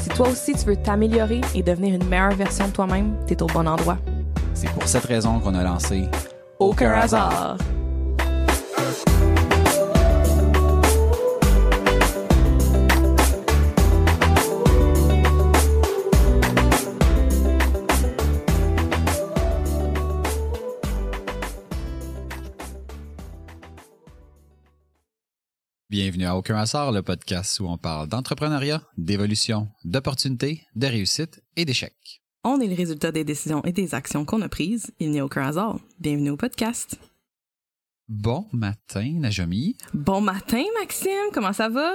Si toi aussi tu veux t'améliorer et devenir une meilleure version de toi-même, t'es au bon endroit. C'est pour cette raison qu'on a lancé Aucun hasard. Bienvenue à Aucun Hasard, le podcast où on parle d'entrepreneuriat, d'évolution, d'opportunités, de réussite et d'échecs. On est le résultat des décisions et des actions qu'on a prises. Il n'y a aucun hasard. Bienvenue au podcast. Bon matin, Najomi. Bon matin, Maxime. Comment ça va?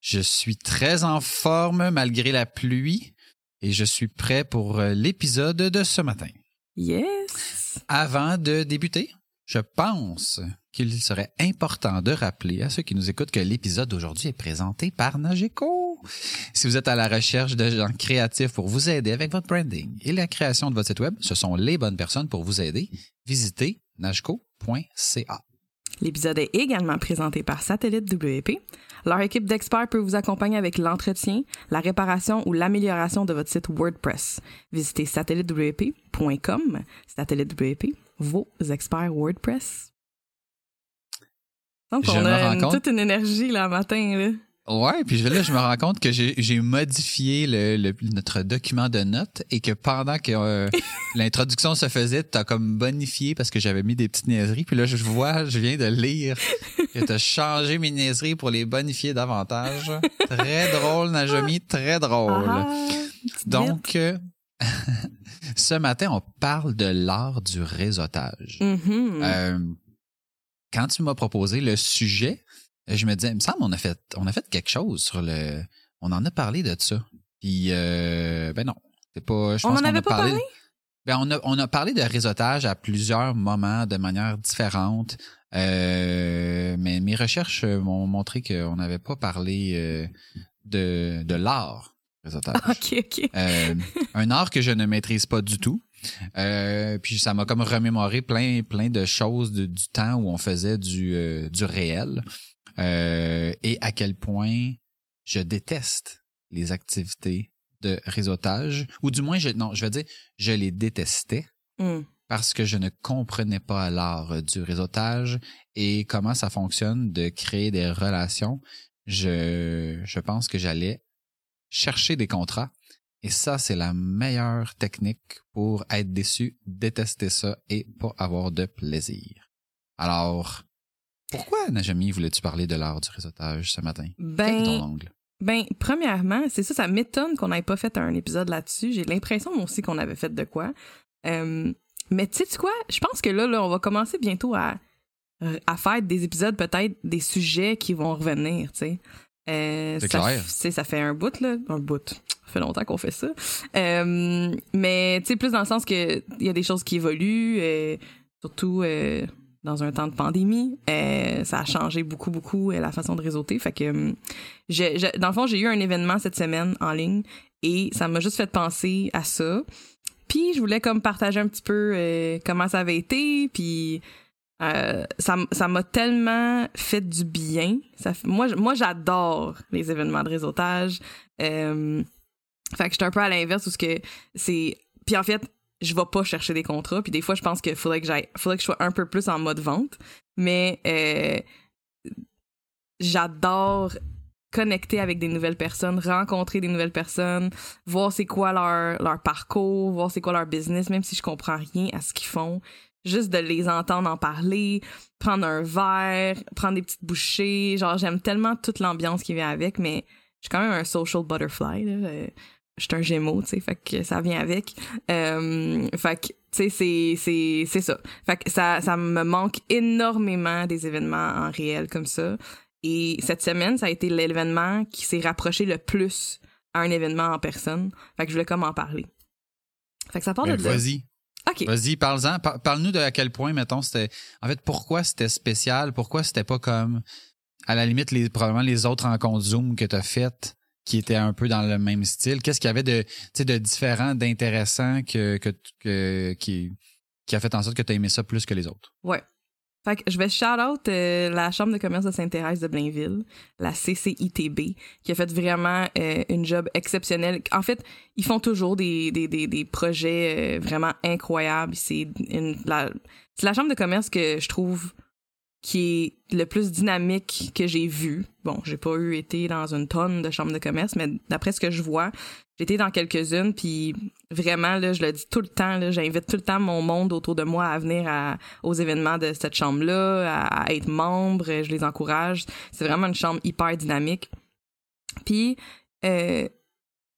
Je suis très en forme malgré la pluie et je suis prêt pour euh, l'épisode de ce matin. Yes. Avant de débuter, je pense qu'il serait important de rappeler à ceux qui nous écoutent que l'épisode d'aujourd'hui est présenté par Nageco. Si vous êtes à la recherche de gens créatifs pour vous aider avec votre branding et la création de votre site web, ce sont les bonnes personnes pour vous aider. Visitez nageco.ca. L'épisode est également présenté par Satellite WP. Leur équipe d'experts peut vous accompagner avec l'entretien, la réparation ou l'amélioration de votre site WordPress. Visitez satellitewp.com. Satellite WP, vos experts WordPress. Donc, Je on a une- compte- toute une énergie là matin. Là. Ouais, puis là, je me rends compte que j'ai modifié le, le- notre document de notes et que pendant que euh, l'introduction se faisait, t'as comme bonifié parce que j'avais mis des petites niaiseries. Puis là, je vois, je viens de lire que t'as changé mes niaiseries pour les bonifier davantage. Très drôle, Najomi, très drôle. Ah, Donc, euh, ce matin, on parle de l'art du réseautage. Mhm. Euh, quand tu m'as proposé le sujet, je me disais, il me semble on a fait on a fait quelque chose sur le on en a parlé de ça. Puis euh, ben non, c'est pas je On pense en avait a pas parlé, parlé? Ben on a on a parlé de réseautage à plusieurs moments de manière différente. Euh, mais mes recherches m'ont montré qu'on n'avait pas parlé euh, de de l'art réseautage. OK, OK. Euh, un art que je ne maîtrise pas du tout. Euh, puis ça m'a comme remémoré plein plein de choses de- du temps où on faisait du euh, du réel Euh, et à quel point je déteste les activités de réseautage ou du moins je non je vais dire je les détestais Hmm. parce que je ne comprenais pas l'art du réseautage et comment ça fonctionne de créer des relations. Je, je pense que j'allais chercher des contrats et ça, c'est la meilleure technique pour être déçu, détester ça et pas avoir de plaisir. Alors, pourquoi, Najami, voulais-tu parler de l'art du réseautage ce matin? Ben, ton angle? Ben, premièrement, c'est ça, ça m'étonne qu'on n'ait pas fait un épisode là-dessus. J'ai l'impression, moi aussi, qu'on avait fait de quoi. Euh, mais tu sais quoi? Je pense que là, là, on va commencer bientôt à, à faire des épisodes, peut-être des sujets qui vont revenir, tu sais. Euh, C'est ça, clair. f- tu sais, ça fait un bout, là. Un bout. Ça fait longtemps qu'on fait ça. Euh, mais, tu sais, plus dans le sens que il y a des choses qui évoluent, euh, surtout euh, dans un temps de pandémie. Euh, ça a changé beaucoup, beaucoup euh, la façon de réseauter. Fait que, je- dans le fond, j'ai eu un événement cette semaine en ligne et ça m'a juste fait penser à ça. Puis je voulais comme partager un petit peu euh, comment ça avait été, puis euh, ça m'a tellement fait du bien. Moi, moi j'adore les événements de réseautage. Euh, fait que j'étais un peu à l'inverse où ce que c'est. Puis en fait, je vais pas chercher des contrats. Puis des fois, je pense qu'il faudrait que j'aille, faudrait que je sois un peu plus en mode vente. Mais euh, j'adore connecter avec des nouvelles personnes, rencontrer des nouvelles personnes, voir c'est quoi leur, leur parcours, voir c'est quoi leur business, même si je comprends rien à ce qu'ils font. Juste de les entendre en parler, prendre un verre, prendre des petites bouchées. Genre, j'aime tellement toute l'ambiance qui vient avec, mais je suis quand même un social butterfly. Là. Euh, Je suis un gémeau, tu sais, fait que ça vient avec. Euh, fait que, tu sais, c'est, c'est, c'est ça. Fait que ça, ça me manque énormément des événements en réel comme ça. Et cette semaine, ça a été l'événement qui s'est rapproché le plus à un événement en personne. Fait que je voulais comme en parler. Fait que ça parle Ben, de. Vas-y. Vas-y, parle-en. Par- Parle-nous de à quel point, mettons, c'était. En fait, pourquoi c'était spécial? Pourquoi c'était pas comme, à la limite, les, probablement les autres rencontres Zoom que tu as faites qui étaient un peu dans le même style? Qu'est-ce qu'il y avait de, de différent, d'intéressant que, que, que- qui, qui a fait en sorte que tu as aimé ça plus que les autres? Ouais. Fait que je vais shout-out euh, la Chambre de commerce de Sainte-Thérèse de Blainville, la CCITB, qui a fait vraiment euh, une job exceptionnelle. En fait, ils font toujours des, des, des, des projets euh, vraiment incroyables. C'est la, c'est la Chambre de commerce que je trouve qui est le plus dynamique que j'ai vu. Bon, j'ai pas eu été dans une tonne de chambres de commerce, mais d'après ce que je vois, été dans quelques-unes, puis vraiment, là, je le dis tout le temps, j'invite tout le temps mon monde autour de moi à venir à, aux événements de cette chambre-là, à, à être membre, je les encourage. C'est vraiment une chambre hyper dynamique. Puis, euh,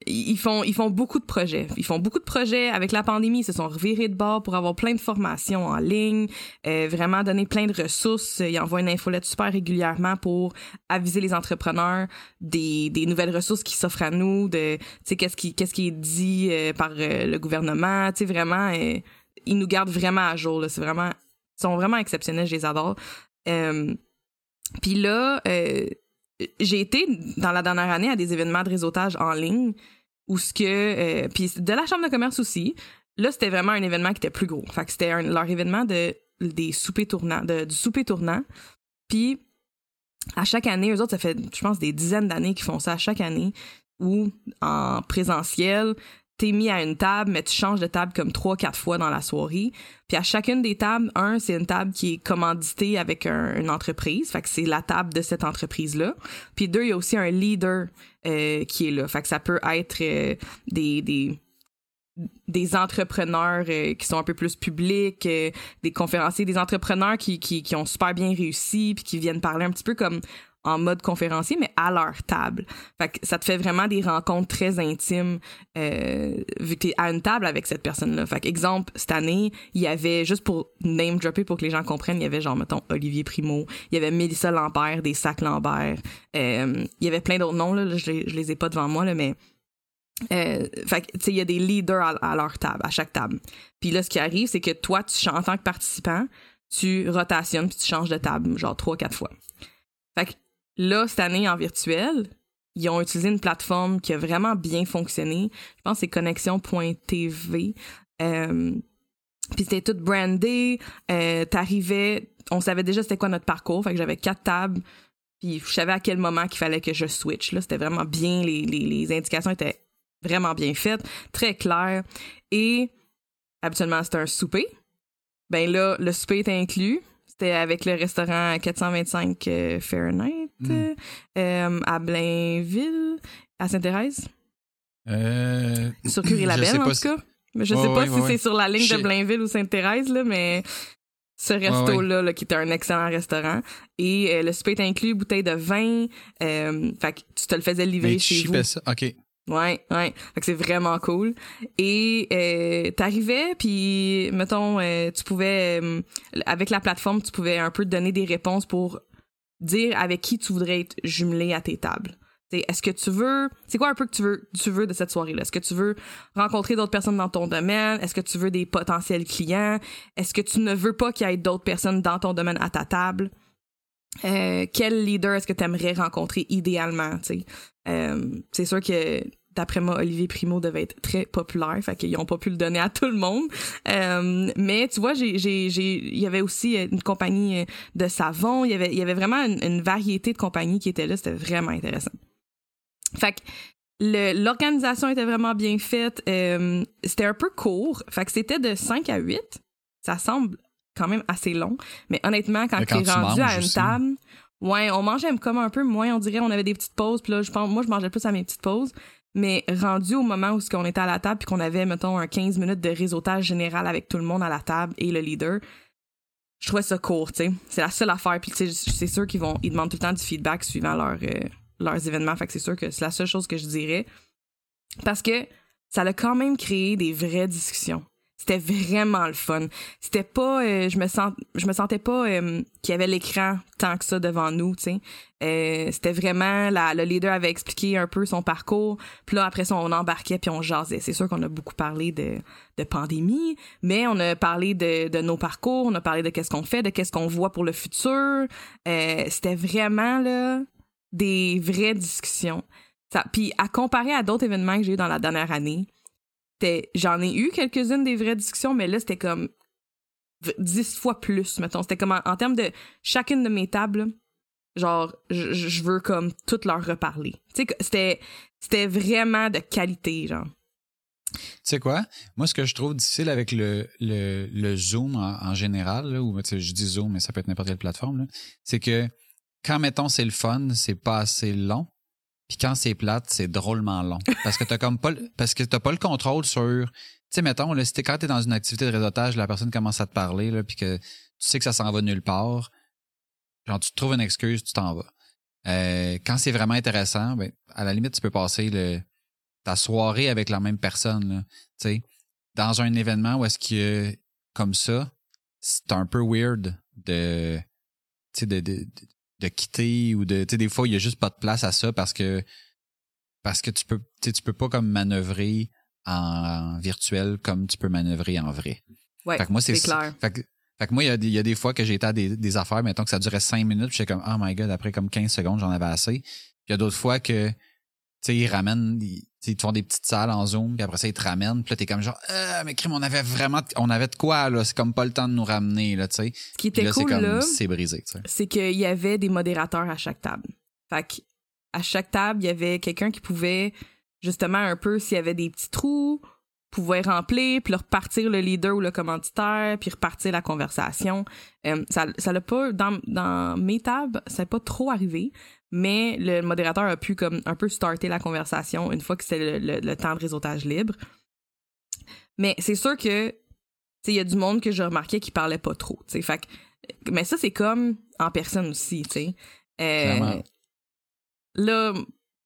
ils font, ils font beaucoup de projets. Ils font beaucoup de projets. Avec la pandémie, ils se sont revirés de bord pour avoir plein de formations en ligne, euh, vraiment donner plein de ressources. Ils envoient une infolette super régulièrement pour aviser les entrepreneurs des, des nouvelles ressources qui s'offrent à nous, de, qu'est-ce qui, qu'est-ce qui est dit euh, par euh, le gouvernement. Sais, vraiment, euh, ils nous gardent vraiment à jour. C'est vraiment, ils sont vraiment exceptionnels. Je les adore. Euh, Puis là, j'ai été dans la dernière année à des événements de réseautage en ligne où ce que euh, puis de la chambre de commerce aussi là c'était vraiment un événement qui était plus gros. Fait que c'était leur événement de des soupers de, du souper tournant. Puis à chaque année eux autres ça fait je pense des dizaines d'années qu'ils font ça à chaque année où en présentiel t'es mis à une table mais tu changes de table comme trois quatre fois dans la soirée. Puis à chacune des tables un c'est une table qui est commanditée avec un- une entreprise. Fait que c'est la table de cette entreprise là puis deux il y a aussi un leader euh, qui est là. Fait que ça peut être euh, des, des, des entrepreneurs euh, qui sont un peu plus publics, euh, des conférenciers, des entrepreneurs qui, qui, qui ont super bien réussi puis qui viennent parler un petit peu comme en mode conférencier, mais à leur table. Fait que ça te fait vraiment des rencontres très intimes euh, vu que t'es à une table avec cette personne-là. Fait que, exemple, cette année, il y avait, juste pour name dropper pour que les gens comprennent, il y avait genre, mettons, Olivier Primo, il y avait Mélissa Lambert, des sacs Lambert, euh, il y avait plein d'autres noms, là, je, les, je les ai pas devant moi, là, mais euh, tu sais, il y a des leaders à, leur table, à chaque table. Puis là, ce qui arrive, c'est que toi, tu, en tant que participant, tu rotationnes puis tu changes de table, genre trois, quatre fois. Fait que là, cette année, en virtuel, ils ont utilisé une plateforme qui a vraiment bien fonctionné. Je pense que c'est connexion.tv. Euh, puis c'était tout brandé. Euh, T'arrivais, on savait déjà c'était quoi notre parcours. Fait que j'avais quatre tables. Puis je savais à quel moment qu'il fallait que je switch. Là, c'était vraiment bien. Les, indications étaient vraiment bien faites, très claires. Et habituellement, c'était un souper. Ben là, le souper était inclus. C'était avec le restaurant 425 euh, Fahrenheit Mm. euh, à Blainville, à Sainte-Thérèse. Euh, Sur Curie-Labelle, en tout si- cas. Mais je Ouais, sais pas si c'est sur la ligne Je- de Blainville ou Sainte-Thérèse, là, mais ce resto-là, là, qui était un excellent restaurant. Et euh, le souper est inclus, bouteille de vin. Fait que tu te le faisais livrer mais chez vous. ça? OK. Ouais, ouais. Fait que c'est vraiment cool. Et euh, t'arrivais, puis mettons, euh, tu pouvais euh, avec la plateforme, tu pouvais un peu te donner des réponses pour dire avec qui tu voudrais être jumelé à tes tables. T'sais, Est-ce que tu veux, c'est quoi un peu que tu veux, tu veux de cette soirée-là? Est-ce que tu veux rencontrer d'autres personnes dans ton domaine? Est-ce que tu veux des potentiels clients? Est-ce que tu ne veux pas qu'il y ait d'autres personnes dans ton domaine à ta table? Euh, quel leader est-ce que tu aimerais rencontrer idéalement? Euh, c'est sûr que d'après moi, Olivier Primo devait être très populaire, fait qu'ils ont pas pu le donner à tout le monde. Euh, mais tu vois, il y avait aussi euh, une compagnie euh, de savon, il y avait, y avait vraiment une, une variété de compagnies qui étaient là, c'était vraiment intéressant. Fait que l'organisation était vraiment bien faite, euh, c'était un peu court, fait que c'était de 5 à 8. Ça semble quand même assez long, mais honnêtement, quand, tu es rendu à une aussi. table, ouais, on mangeait comme un peu moins, on dirait, on avait des petites pauses, puis là, je pense, moi, je mangeais plus à mes petites pauses, mais rendu au moment où on était à la table puis qu'on avait, mettons, un 15 minutes de réseautage général avec tout le monde à la table et le leader, je trouvais ça court, tu sais. C'est la seule affaire. Puis, c'est sûr qu'ils vont, ils demandent tout le temps du feedback suivant leur, euh, leurs événements. Fait que c'est sûr que c'est la seule chose que je dirais. Parce que ça a quand même créé des vraies discussions. C'était vraiment le fun. C'était pas, euh, je me sens, je me sentais pas euh, qu'il y avait l'écran tant que ça devant nous, tu sais. Euh, c'était vraiment la, le leader avait expliqué un peu son parcours. Puis là après ça on embarquait puis on jasait. C'est sûr qu'on a beaucoup parlé de, de pandémie, mais on a parlé de, de nos parcours, on a parlé de qu'est-ce qu'on fait, de qu'est-ce qu'on voit pour le futur. c'était vraiment là des vraies discussions. Ça, puis à comparer à d'autres événements que j'ai eu dans la dernière année, j'en ai eu quelques-unes des vraies discussions, mais là, c'était comme dix fois plus, mettons. C'était comme en, termes de chacune de mes tables, genre, je veux comme toutes leur reparler. C'était vraiment de qualité, genre. Tu sais quoi? Moi, ce que je trouve difficile avec le, le, le Zoom en, général, ou je dis Zoom, mais ça peut être n'importe quelle plateforme, c'est que quand, mettons, c'est le fun, c'est pas assez long. Puis quand c'est plate, c'est drôlement long. Parce que t'as comme pas parce que t'as pas le contrôle sur. Tu sais, mettons, là, si quand t'es dans une activité de réseautage, la personne commence à te parler, là, puis que tu sais que ça s'en va nulle part, genre tu te trouves une excuse, tu t'en vas. Euh, quand c'est vraiment intéressant, ben, à la limite, tu peux passer le, ta soirée avec la même personne. Tu sais, dans un événement où est-ce que comme ça, c'est un peu weird de, de, de, de quitter ou de tu sais des fois il y a juste pas de place à ça parce que parce que tu peux tu peux pas comme manœuvrer en virtuel comme tu peux manœuvrer en vrai. Ouais, fait que moi c'est clair. Fait que, fait que moi il y, a, il y a des fois que été à des, des affaires mettons que ça durait cinq minutes, j'étais comme oh my god après comme 15 secondes, j'en avais assez. Puis il y a d'autres fois que sais ils ramènent ils te font des petites salles en Zoom, puis après ça, ils te ramènent. Puis là, t'es comme genre, ah, mais crime, on avait vraiment, on avait de quoi, là. C'est comme pas le temps de nous ramener, là, tu sais. Ce qui était là, cool, là, c'est brisé, tu sais. C'est qu'il y avait des modérateurs à chaque table. Fait à chaque table, il y avait quelqu'un qui pouvait, justement, un peu, s'il y avait des petits trous, pouvait remplir, puis repartir le leader ou le commanditaire, puis repartir la conversation. Euh, ça, ça l'a pas, dans, dans mes tables, ça n'est pas trop arrivé, mais le modérateur a pu comme un peu starter la conversation une fois que c'est le, temps de réseautage libre. Mais c'est sûr que il y a du monde que je remarquais qui parlait pas trop, fait mais ça c'est comme en personne aussi, tu sais. Euh, là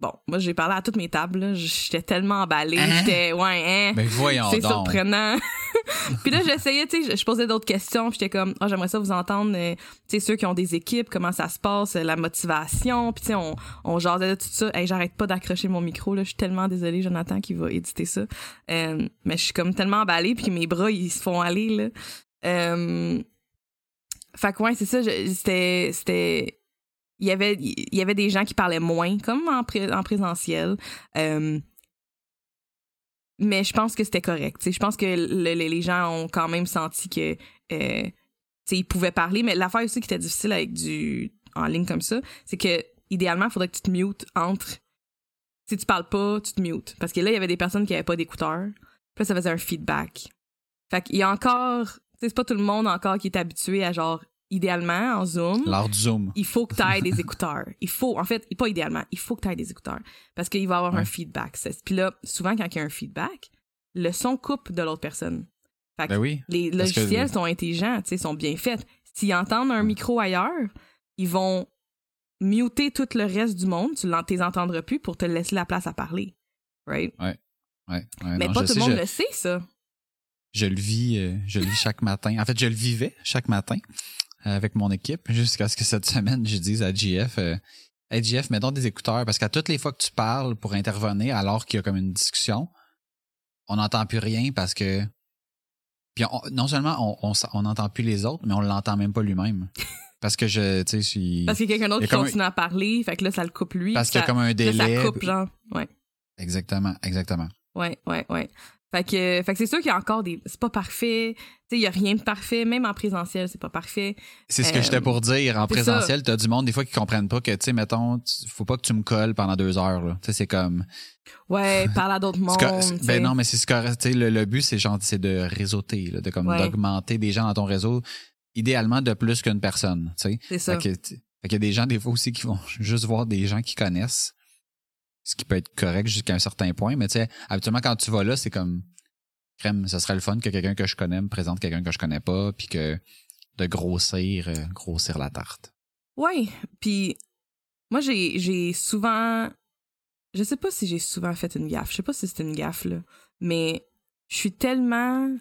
Bon, moi j'ai parlé à toutes mes tables, j'étais tellement emballée, hein? j'étais ouais, hein? Ben voyons C'est surprenant. puis là j'essayais, tu sais, je posais d'autres questions, puis j'étais comme oh, j'aimerais ça vous entendre euh, tu sais ceux qui ont des équipes, comment ça se passe, la motivation, puis tu sais on on jasait de tout ça. Hey, j'arrête pas d'accrocher mon micro là, je suis tellement désolée Jonathan qui va éditer ça. Euh, mais je suis comme tellement emballée puis mes bras ils se font aller là. Euh, fait que ouais, c'est ça, c'était c'était il y avait il y avait des gens qui parlaient moins comme en, en présentiel euh, mais je pense que c'était correct je pense que les gens ont quand même senti que euh, ils pouvaient parler mais l'affaire aussi qui était difficile avec du en ligne comme ça c'est que idéalement il faudrait que tu te mutes entre si tu parles pas tu te mutes. Parce que là il y avait des personnes qui avaient pas d'écouteurs puis ça faisait un feedback. Fait qu'il y a encore c'est pas tout le monde encore qui est habitué à genre idéalement, en Zoom. L'art du Zoom. Il faut que tu aies des écouteurs. Il faut, en fait, pas idéalement, il faut que tu aies des écouteurs. Parce qu'il va y avoir un feedback. Puis là, souvent, quand il y a un feedback, le son coupe de l'autre personne. Fait ben oui. Les logiciels sont intelligents, tu sais, sont bien faits. S'ils entendent un micro ailleurs, ils vont muter tout le reste du monde. Tu les entendras plus pour te laisser la place à parler. Right? Ouais. Ouais. Mais pas tout le monde le sait, ça. Je le vis, euh, je le vis chaque matin. En fait, je le vivais chaque matin avec mon équipe jusqu'à ce que cette semaine, je dise à GF, euh, hey GF, mets donc des écouteurs parce qu'à toutes les fois que tu parles pour intervenir alors qu'il y a comme une discussion, on n'entend plus rien parce que puis non seulement on n'entend plus les autres, mais on l'entend même pas lui-même. Parce que je, tu sais, suis... Parce qu'il y a quelqu'un d'autre qui continue à parler, fait que là, ça le coupe lui. Parce qu'il y a comme un délai. ça coupe, genre, ouais. Exactement, exactement. Ouais, ouais, ouais. Fait que, fait que c'est sûr qu'il y a encore des. C'est pas parfait. Tu sais, il y a rien de parfait. Même en présentiel, c'est pas parfait. C'est ce que j'étais pour dire. En présentiel, t'as du monde des fois qui comprennent pas que, tu sais, mettons, faut pas que tu me colles pendant deux heures. Tu sais, c'est comme. Ouais, parler à d'autres mondes. Ben non, mais c'est correct. Tu sais, le, le, but, c'est genre, c'est de réseauter, là, de comme d'augmenter des gens dans ton réseau, idéalement de plus qu'une personne. Tu sais. C'est ça. Fait qu'il y a des gens des fois aussi qui vont juste voir des gens qui connaissent ce qui peut être correct jusqu'à un certain point. Mais tu sais, habituellement, quand tu vas là, c'est comme crème, ça serait le fun que quelqu'un que je connais me présente quelqu'un que je connais pas, puis que de grossir, euh, grossir la tarte. Oui, puis moi, j'ai, souvent... Je sais pas si j'ai souvent fait une gaffe. Je sais pas si c'est une gaffe, là. Mais je suis tellement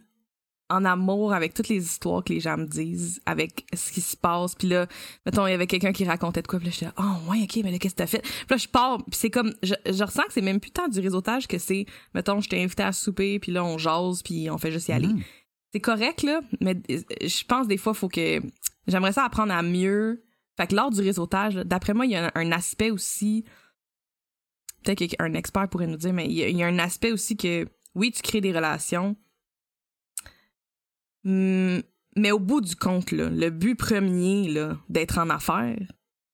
en amour avec toutes les histoires que les gens me disent, avec ce qui se passe. Puis là, mettons, il y avait quelqu'un qui racontait de quoi, puis là, j'étais oh ouais, ok, mais là, qu'est-ce que t'as fait? Puis là, je pars, puis c'est comme, je, je ressens que c'est même plus tant du réseautage que c'est, mettons, je t'ai invité à souper, puis là, on jase, puis on fait juste y aller. Mhm. C'est correct, là, mais euh, je pense des fois, faut que, j'aimerais ça apprendre à mieux. Fait que lors du réseautage, d'après moi, il y a un, un aspect aussi, peut-être qu'un expert pourrait nous dire, mais il y, a, il y a un aspect aussi que, oui, tu crées des relations, mais au bout du compte, le but premier d'être en affaires,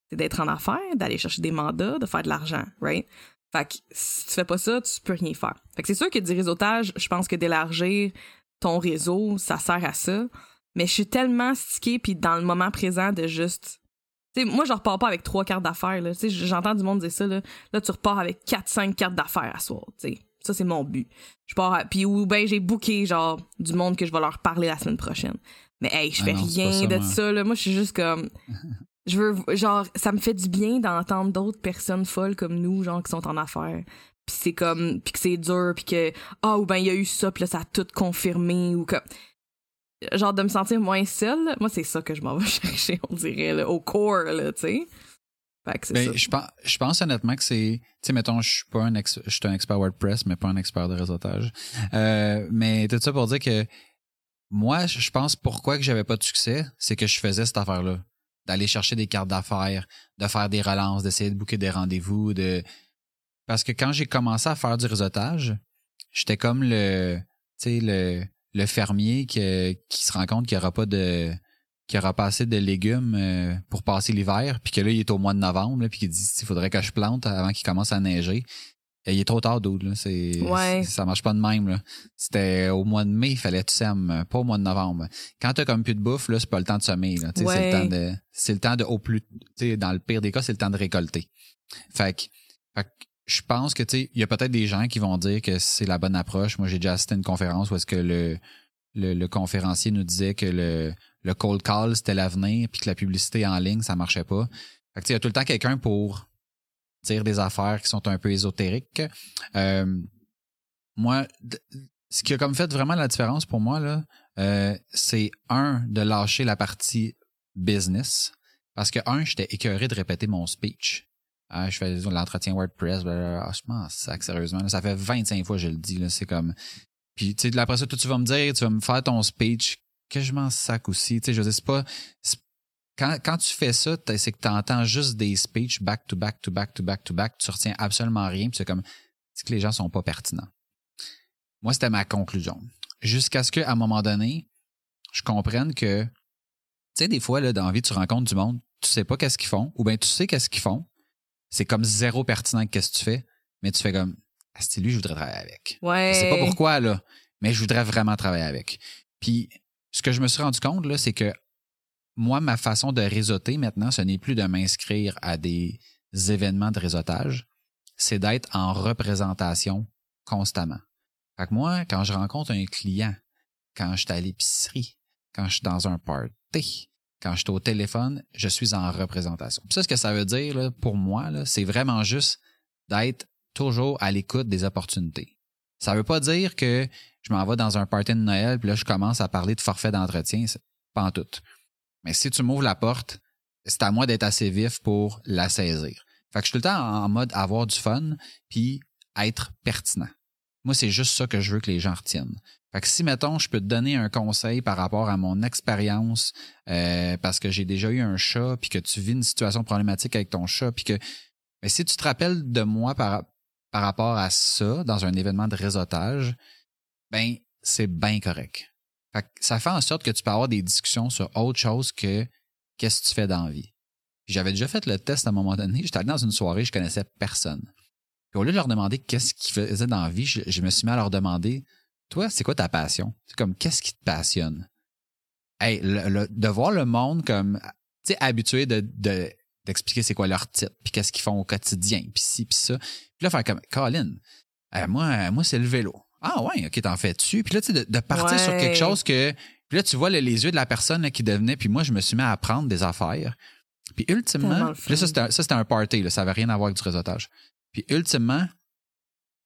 c'est d'être en affaires, d'aller chercher des mandats, de faire de l'argent, right? Fait que si tu fais pas ça, tu peux rien faire. Fait que c'est sûr que du réseautage, je pense que d'élargir ton réseau, ça sert à ça. Mais je suis tellement stickée puis dans le moment présent de juste tu sais, moi, je repars pas avec trois cartes d'affaires. là. J'entends du monde dire ça. Là, là tu repars avec quatre, cinq cartes d'affaires à soir. tu sais. Ça, c'est mon but. Je pars à- Puis ou ben j'ai booké genre du monde que je vais leur parler la semaine prochaine. Mais hey, je Ah fais non, rien de ça. Là. Moi, je suis juste comme... Je veux... Genre, ça me fait du bien d'entendre d'autres personnes folles comme nous, genre, qui sont en affaires. Puis c'est comme... Puis que c'est dur, puis que... Ah, ou ben il y a eu ça, puis là, ça a tout confirmé, ou comme... Genre, de me sentir moins seule. Moi, c'est ça que je m'en vais chercher, on dirait, là, au core, là, tu sais. Ben, je pense, je pense honnêtement que c'est, tu sais, mettons, je suis pas un ex, je suis un expert WordPress, mais pas un expert de réseautage. Euh, mais tout ça pour dire que moi, je je pense pourquoi que j'avais pas de succès, c'est que je faisais cette affaire-là, d'aller chercher des cartes d'affaires, de faire des relances, d'essayer de booker des rendez-vous, de, parce que quand j'ai commencé à faire du réseautage, j'étais comme le, tu sais, le, le fermier qui, qui se rend compte qu'il n'y aura pas de, qu'il aura pas assez de légumes euh, pour passer l'hiver, puis que là, il est au mois de novembre, là, puis qu'il dit il faudrait que je plante avant qu'il commence à neiger. Et il est trop tard, dude, là. C'est, Ouais. ça marche pas de même, là. C'était au mois de mai, il fallait que tu sèmes, pas au mois de novembre. Quand t'as comme plus de bouffe, là, c'est pas le temps de semer, là. C'est le temps de, c'est le temps de, au plus, dans le pire des cas, c'est le temps de récolter. Fait que, fait que je pense que, tu il y a peut-être des gens qui vont dire que c'est la bonne approche. Moi, j'ai déjà assisté à une conférence où est-ce que le, le, le conférencier nous disait que le, le cold call, c'était l'avenir, puis que la publicité en ligne, ça marchait pas. Fait que, il y a tout le temps quelqu'un pour dire des affaires qui sont un peu ésotériques. Euh, moi, ce qui a comme fait vraiment la différence pour moi, là, euh, c'est un, de lâcher la partie business. Parce que un, j'étais écœuré de répéter mon speech. Ah, je fais l'entretien WordPress, blablabla. Ah, je m'en sac, sérieusement. là. ça fait 25 fois que je le dis. C'est comme. Puis, tu sais, après ça, toi, tu vas me dire, tu vas me faire ton speech, que je m'en sac aussi. Tu sais, je c'est pas. Quand, quand tu fais ça, c'est que tu entends juste des speeches back to back to back to back to back. Tu retiens absolument rien. Puis c'est comme. C'est que les gens sont pas pertinents. Moi, c'était ma conclusion. Jusqu'à ce qu'à un moment donné, je comprenne que, tu sais, des fois, là, dans la vie, tu rencontres du monde, tu sais pas qu'est-ce qu'ils font, ou bien tu sais qu'est-ce qu'ils font. C'est comme zéro pertinent qu'est-ce que tu fais, mais tu fais comme, c'est lui, je voudrais travailler avec. Ouais. Je sais pas pourquoi, là, mais je voudrais vraiment travailler avec. Puis, ce que je me suis rendu compte, là, c'est que moi, ma façon de réseauter maintenant, ce n'est plus de m'inscrire à des événements de réseautage, c'est d'être en représentation constamment. Fait que moi, quand je rencontre un client, quand je suis à l'épicerie, quand je suis dans un party, quand je suis au téléphone, je suis en représentation. Puis ça, ce que ça veut dire là, pour moi, là, c'est vraiment juste d'être toujours à l'écoute des opportunités. Ça veut pas dire que je m'en vais dans un party de Noël, puis là, je commence à parler de forfait d'entretien. Pas en tout. Mais si tu m'ouvres la porte, c'est à moi d'être assez vif pour la saisir. Fait que je suis tout le temps en en mode avoir du fun, puis être pertinent. Moi, c'est juste ça que je veux que les gens retiennent. Fait que si, mettons, je peux te donner un conseil par rapport à mon expérience, euh, parce que j'ai déjà eu un chat, puis que tu vis une situation problématique avec ton chat, puis que mais si tu te rappelles de moi par, par rapport à ça, dans un événement de réseautage, ben, c'est bien correct. Ça fait en sorte que tu peux avoir des discussions sur autre chose que qu'est-ce que tu fais dans vie. J'avais déjà fait le test à un moment donné. J'étais allé dans une soirée, je connaissais personne. Puis au lieu de leur demander qu'est-ce qu'ils faisaient dans vie, je, me suis mis à leur demander Toi, c'est quoi ta passion? C'est comme qu'est-ce qui te passionne? Hey, le- de voir le monde comme tu sais, habitué de- d'expliquer c'est quoi leur titre, puis qu'est-ce qu'ils font au quotidien, puis ci, puis ça. Puis là, faire comme Colin, euh, moi, moi, c'est le vélo. Ah ouais, ok, t'en fais-tu? Puis là, tu sais, de, de partir Ouais. sur quelque chose que. Puis là, tu vois le- les yeux de la personne là, qui devenait, puis moi, je me suis mis à apprendre des affaires. Puis ultimement, puis là, ça, c'était un, ça, c'était un party, là, ça avait rien à voir avec du réseautage. Puis ultimement,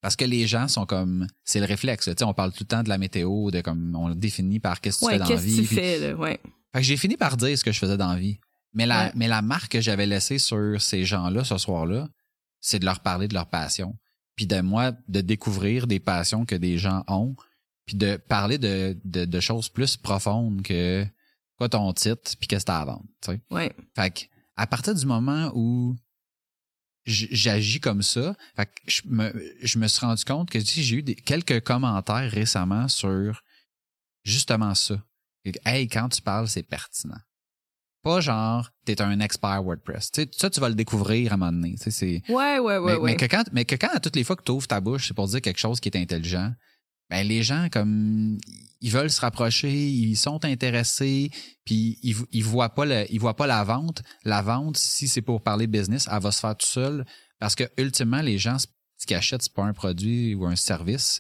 Parce que les gens sont comme, c'est le réflexe. Tu sais, on parle tout le temps de la météo, de comme, on le définit par qu'est-ce que tu fais dans la qu'est-ce vie. que tu puis- fais, là? Ouais. Fait que j'ai fini par dire ce que je faisais dans la vie. Mais la, Ouais. mais la marque que j'avais laissée sur ces gens-là ce soir-là, c'est de leur parler de leur passion. Puis de moi, de découvrir des passions que des gens ont. Puis de parler de, de, de choses plus profondes que quoi ton titre, puis qu'est-ce que t'as à vendre. tu sais. Ouais. Fait que, à partir du moment où j'agis comme ça, fait que je me, je me suis rendu compte que tu sais, j'ai eu des, quelques commentaires récemment sur justement ça. Hey, quand tu parles, c'est pertinent. Pas genre, t'es un expert WordPress. Tu sais, ça, tu vas le découvrir à un moment donné. Tu sais, c'est, Ouais, ouais, ouais, mais, ouais. mais que quand, mais que quand à toutes les fois que tu ouvres ta bouche, c'est pour dire quelque chose qui est intelligent, ben les gens comme ils veulent se rapprocher, ils sont intéressés, puis ils, ils voient pas le, ils voient pas la vente. La vente, si c'est pour parler business, elle va se faire tout seul parce que ultimement les gens ce qu'ils achètent c'est pas un produit ou un service,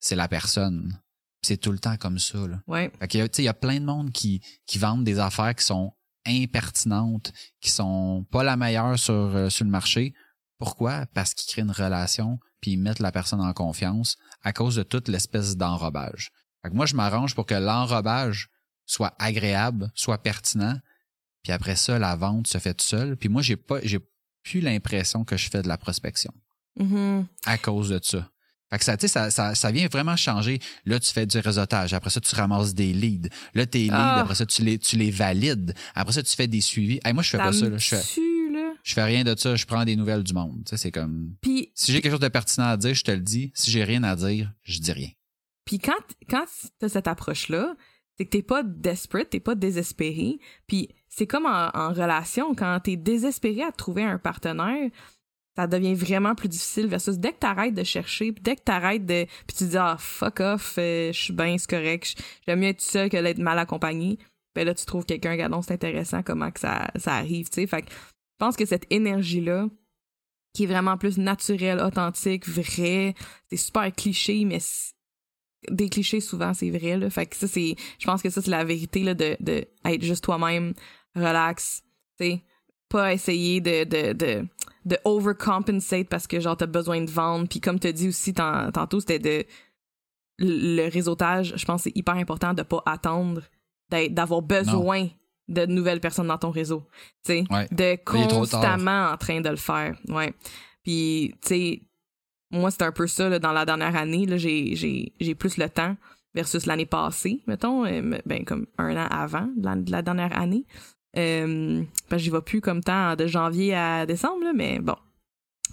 c'est la personne. C'est tout le temps comme ça là. Ouais. Fait qu'il y a, tu sais, il y a plein de monde qui, qui vendent des affaires qui sont impertinentes, qui sont pas la meilleure sur, euh, sur le marché. Pourquoi? Parce qu'ils créent une relation puis ils mettent la personne en confiance à cause de toute l'espèce d'enrobage. Moi, je m'arrange pour que l'enrobage soit agréable, soit pertinent, puis après ça, la vente se fait tout seul. Puis moi, j'ai pas, j'ai plus l'impression que je fais de la prospection Mhm. à cause de ça. Fait que ça, tu sais, ça, ça, ça vient vraiment changer. Là, tu fais du réseautage. Après ça, tu ramasses des leads. Là, tes leads, Ah. après ça, tu les, tu les valides. Après ça, tu fais des suivis. Hey, moi, je fais pas ça. Là. Je, fais, tue, là. je fais rien de ça. Je prends des nouvelles du monde. Tu sais, c'est comme... Puis, Si j'ai quelque chose de pertinent à dire, je te le dis. Si j'ai rien à dire, je dis rien. puis quand, quand t'as cette approche-là, c'est que t'es pas desperate, t'es pas désespéré. Puis c'est comme en, en relation, quand t'es désespéré à trouver un partenaire, ça devient vraiment plus difficile versus dès que t'arrêtes de chercher, puis dès que t'arrêtes de... Puis tu dis « Ah, fuck off, euh, je suis bien, c'est correct, j'aime mieux être seul que d'être mal accompagné. » Ben là, tu trouves quelqu'un, regarde, donc c'est intéressant comment que ça, ça arrive, tu sais. Fait que je pense que cette énergie-là, qui est vraiment plus naturelle, authentique, vraie, c'est super cliché, mais des clichés souvent c'est vrai là fait que ça c'est je pense que ça c'est la vérité là de, de être juste toi-même relax tu sais pas essayer de de de de overcompensate parce que genre t'as besoin de vendre. Puis comme t'as dit aussi tant- tantôt c'était de le réseautage je pense que c'est hyper important de pas attendre d'avoir besoin de nouvelles personnes dans ton réseau. Tu sais Ouais. de constamment en train de le faire. Ouais. Puis tu sais moi, c'est un peu ça, là, dans la dernière année, j'ai, plus le temps versus l'année passée, mettons, euh, ben, comme un an avant de la, de la dernière année. Que j'y vais plus comme temps de janvier à décembre, là, mais bon.